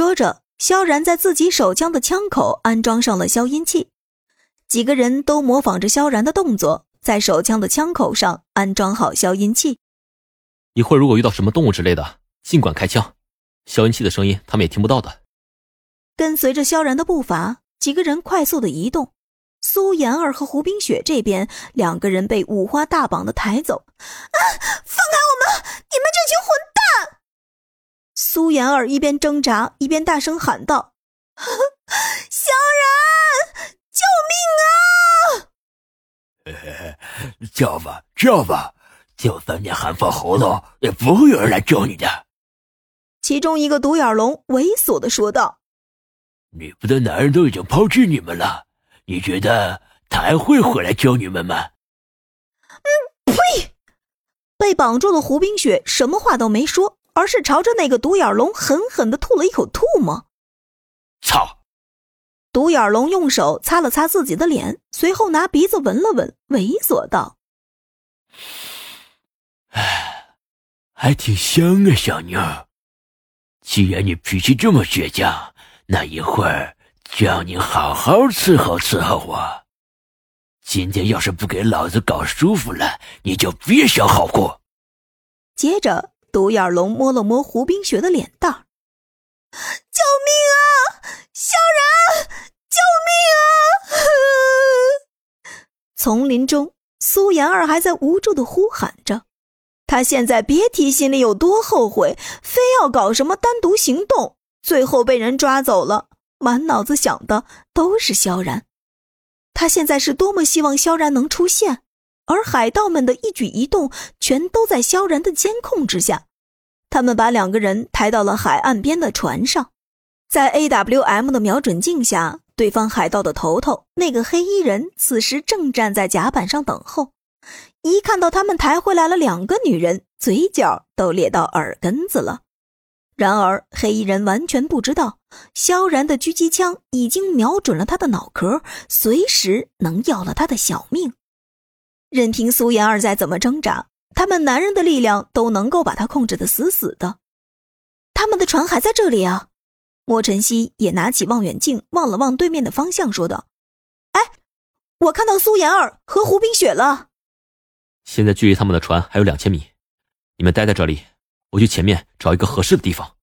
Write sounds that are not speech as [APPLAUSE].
说着，萧然在自己手枪的枪口安装上了消音器。几个人都模仿着萧然的动作，在手枪的枪口上安装好消音器。一会儿如果遇到什么动物之类的，尽管开枪，消音器的声音他们也听不到的。跟随着萧然的步伐，几个人快速的移动。苏妍儿和胡冰雪这边，两个人被五花大绑的抬走。啊！放开我们！你们这群混蛋！苏妍儿一边挣扎一边大声喊道：“ [LAUGHS] 萧然，救命啊！” [LAUGHS] 叫吧，叫吧，就算你喊破喉咙，也不会有人来救你的。其中一个独眼龙猥琐的说道：“你们的男人都已经抛弃你们了。”你觉得他还会回来救你们吗？嗯，呸！被绑住的胡冰雪什么话都没说，而是朝着那个独眼龙狠狠的吐了一口唾沫。操！独眼龙用手擦了擦自己的脸，随后拿鼻子闻了闻，猥琐道：“哎，还挺香啊，小妞。既然你脾气这么倔强，那一会儿……”叫你好好伺候伺候我，今天要是不给老子搞舒服了，你就别想好过。接着，独眼龙摸了摸胡冰雪的脸蛋救命啊，萧然，救命啊！丛林中，苏妍儿还在无助的呼喊着，他现在别提心里有多后悔，非要搞什么单独行动，最后被人抓走了。满脑子想的都是萧然，他现在是多么希望萧然能出现，而海盗们的一举一动全都在萧然的监控之下。他们把两个人抬到了海岸边的船上，在 AWM 的瞄准镜下，对方海盗的头头那个黑衣人此时正站在甲板上等候。一看到他们抬回来了两个女人，嘴角都咧到耳根子了。然而，黑衣人完全不知道，萧然的狙击枪已经瞄准了他的脑壳，随时能要了他的小命。任凭苏妍儿再怎么挣扎，他们男人的力量都能够把她控制的死死的。他们的船还在这里啊！莫晨曦也拿起望远镜望了望对面的方向，说道：“哎，我看到苏妍儿和胡冰雪了。现在距离他们的船还有两千米，你们待在这里。”我去前面找一个合适的地方。